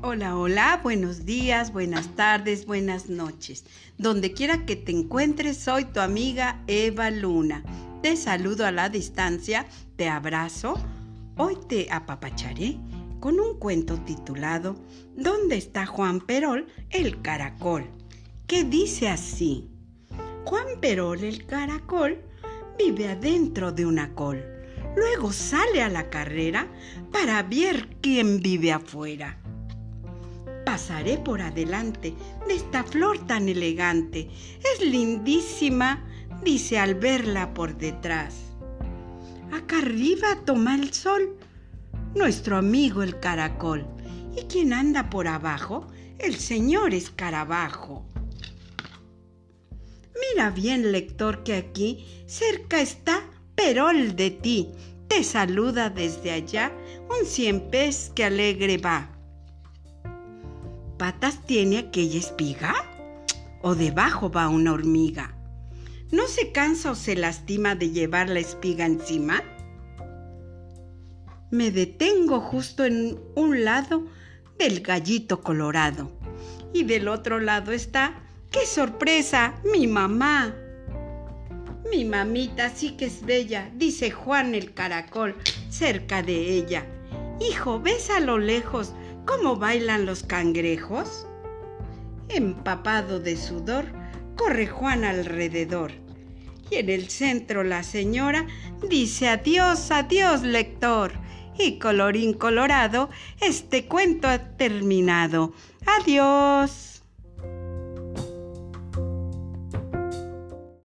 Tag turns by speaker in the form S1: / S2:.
S1: Hola, hola, buenos días, buenas tardes, buenas noches. Donde quiera que te encuentres, soy tu amiga Eva Luna. Te saludo a la distancia, te abrazo. Hoy te apapacharé con un cuento titulado ¿Dónde está Juan Perol, el caracol? que dice así. Juan Perol, el caracol, vive adentro de una col. Luego sale a la carrera para ver quién vive afuera pasaré por adelante de esta flor tan elegante. Es lindísima, dice al verla por detrás. Acá arriba toma el sol nuestro amigo el caracol. ¿Y quién anda por abajo? El señor escarabajo. Mira bien, lector, que aquí cerca está Perol de ti. Te saluda desde allá un cien pez que alegre va patas tiene aquella espiga? ¿O debajo va una hormiga? ¿No se cansa o se lastima de llevar la espiga encima? Me detengo justo en un lado del gallito colorado y del otro lado está, ¡qué sorpresa! mi mamá. Mi mamita sí que es bella, dice Juan el caracol cerca de ella. Hijo, ¿ves a lo lejos ¿Cómo bailan los cangrejos? Empapado de sudor, corre Juan alrededor. Y en el centro la señora dice adiós, adiós, lector. Y colorín colorado, este cuento ha terminado. Adiós.